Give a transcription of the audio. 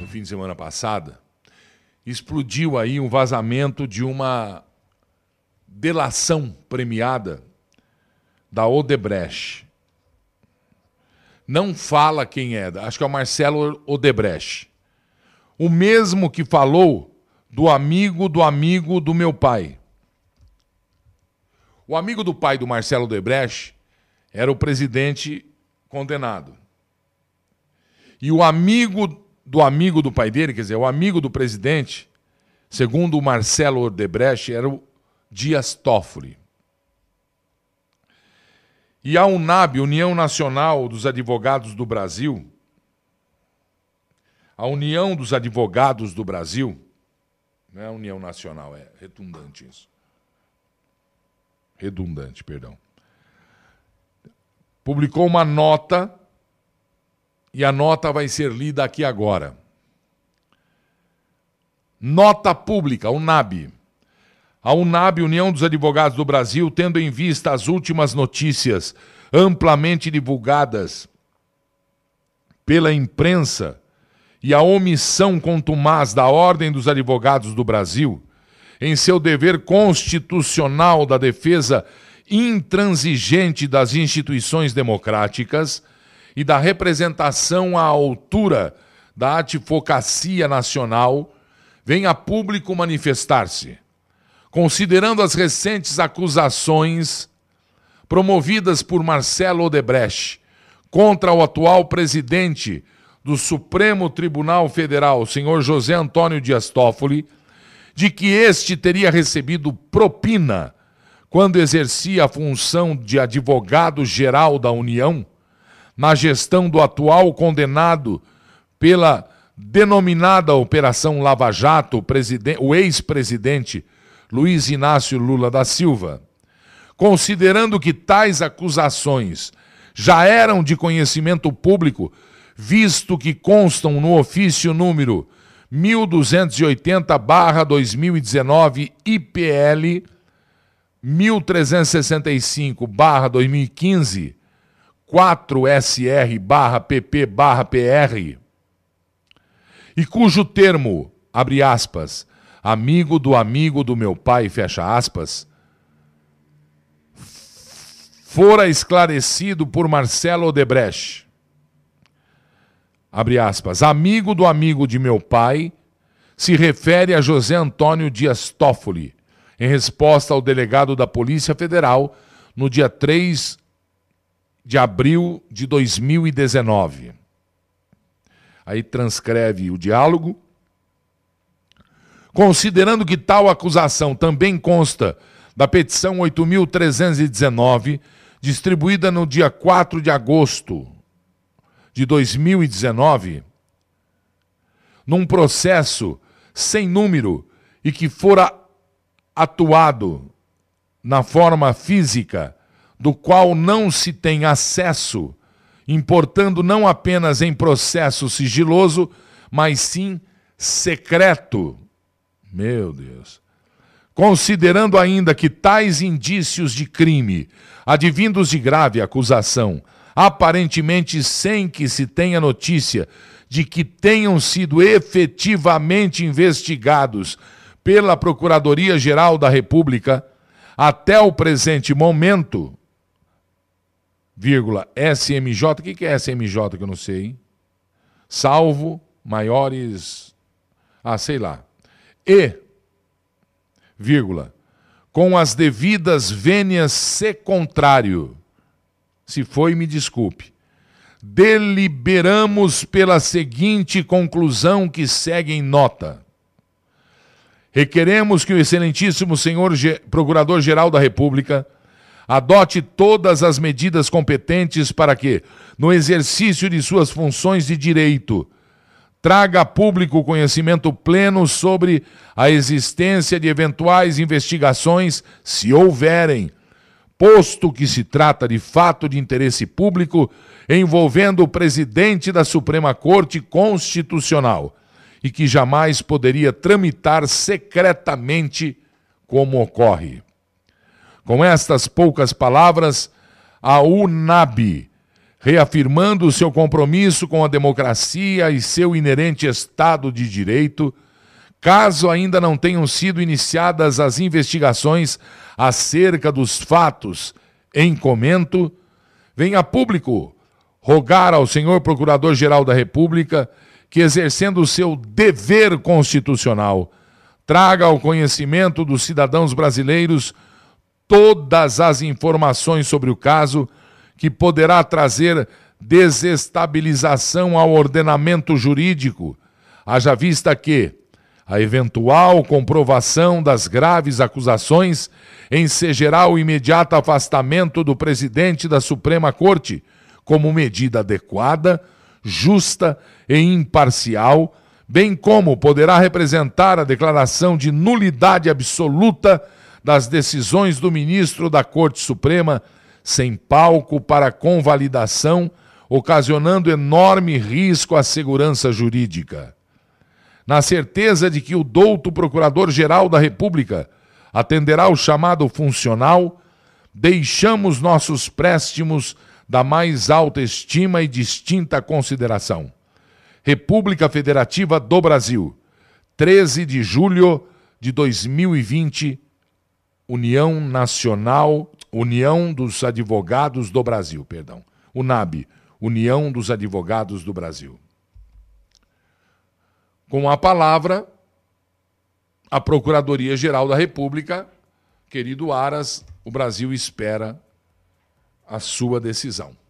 No fim de semana passada, explodiu aí um vazamento de uma delação premiada da Odebrecht. Não fala quem é, acho que é o Marcelo Odebrecht. O mesmo que falou do amigo do amigo do meu pai. O amigo do pai do Marcelo Odebrecht era o presidente condenado. E o amigo do amigo do pai dele, quer dizer, o amigo do presidente, segundo o Marcelo Odebrecht, era o Dias Toffoli. E a UNAB, União Nacional dos Advogados do Brasil, a União dos Advogados do Brasil, não é a União Nacional, é redundante isso. Redundante, perdão. Publicou uma nota e a nota vai ser lida aqui agora. Nota pública, UNAB. A UNAB, União dos Advogados do Brasil, tendo em vista as últimas notícias amplamente divulgadas pela imprensa e a omissão contumaz da Ordem dos Advogados do Brasil em seu dever constitucional da defesa intransigente das instituições democráticas e da representação à altura da advocacia nacional, vem a público manifestar-se considerando as recentes acusações promovidas por Marcelo Odebrecht contra o atual presidente do Supremo Tribunal Federal, senhor José Antônio Dias Toffoli, de que este teria recebido propina quando exercia a função de advogado-geral da União, na gestão do atual condenado pela denominada Operação Lava Jato, o ex-presidente Luiz Inácio Lula da Silva, considerando que tais acusações já eram de conhecimento público, visto que constam no ofício número 1280-2019 IPL 1365-2015 4SR-PP-PR e cujo termo, abre aspas, amigo do amigo do meu pai, fecha aspas, fora esclarecido por Marcelo Odebrecht. Abre aspas, amigo do amigo de meu pai, se refere a José Antônio Dias Toffoli, em resposta ao delegado da Polícia Federal no dia 3 de abril de 2019. Aí transcreve o diálogo Considerando que tal acusação também consta da petição 8.319, distribuída no dia 4 de agosto de 2019, num processo sem número e que fora atuado na forma física, do qual não se tem acesso, importando não apenas em processo sigiloso, mas sim secreto meu Deus. Considerando ainda que tais indícios de crime, advindos de grave acusação, aparentemente sem que se tenha notícia de que tenham sido efetivamente investigados pela Procuradoria-Geral da República, até o presente momento, vírgula, SMJ, o que é SMJ que eu não sei, hein? Salvo maiores. Ah, sei lá e, vírgula, com as devidas vênias se contrário. Se foi, me desculpe. Deliberamos pela seguinte conclusão que segue em nota. Requeremos que o excelentíssimo senhor Procurador-Geral da República adote todas as medidas competentes para que, no exercício de suas funções de direito, traga público conhecimento pleno sobre a existência de eventuais investigações, se houverem, posto que se trata de fato de interesse público envolvendo o presidente da Suprema Corte Constitucional e que jamais poderia tramitar secretamente como ocorre. Com estas poucas palavras, a UNAB reafirmando seu compromisso com a democracia e seu inerente Estado de Direito, caso ainda não tenham sido iniciadas as investigações acerca dos fatos em comento, venha público rogar ao senhor Procurador-Geral da República que, exercendo o seu dever constitucional, traga ao conhecimento dos cidadãos brasileiros todas as informações sobre o caso que poderá trazer desestabilização ao ordenamento jurídico, haja vista que a eventual comprovação das graves acusações ensejará o imediato afastamento do presidente da Suprema Corte como medida adequada, justa e imparcial, bem como poderá representar a declaração de nulidade absoluta das decisões do ministro da Corte Suprema, sem palco para convalidação, ocasionando enorme risco à segurança jurídica. Na certeza de que o douto Procurador-Geral da República atenderá o chamado funcional, deixamos nossos préstimos da mais alta estima e distinta consideração. República Federativa do Brasil, 13 de julho de 2020, União Nacional, União dos Advogados do Brasil, perdão. UNAB, União dos Advogados do Brasil. Com a palavra, a Procuradoria-Geral da República, querido Aras, o Brasil espera a sua decisão.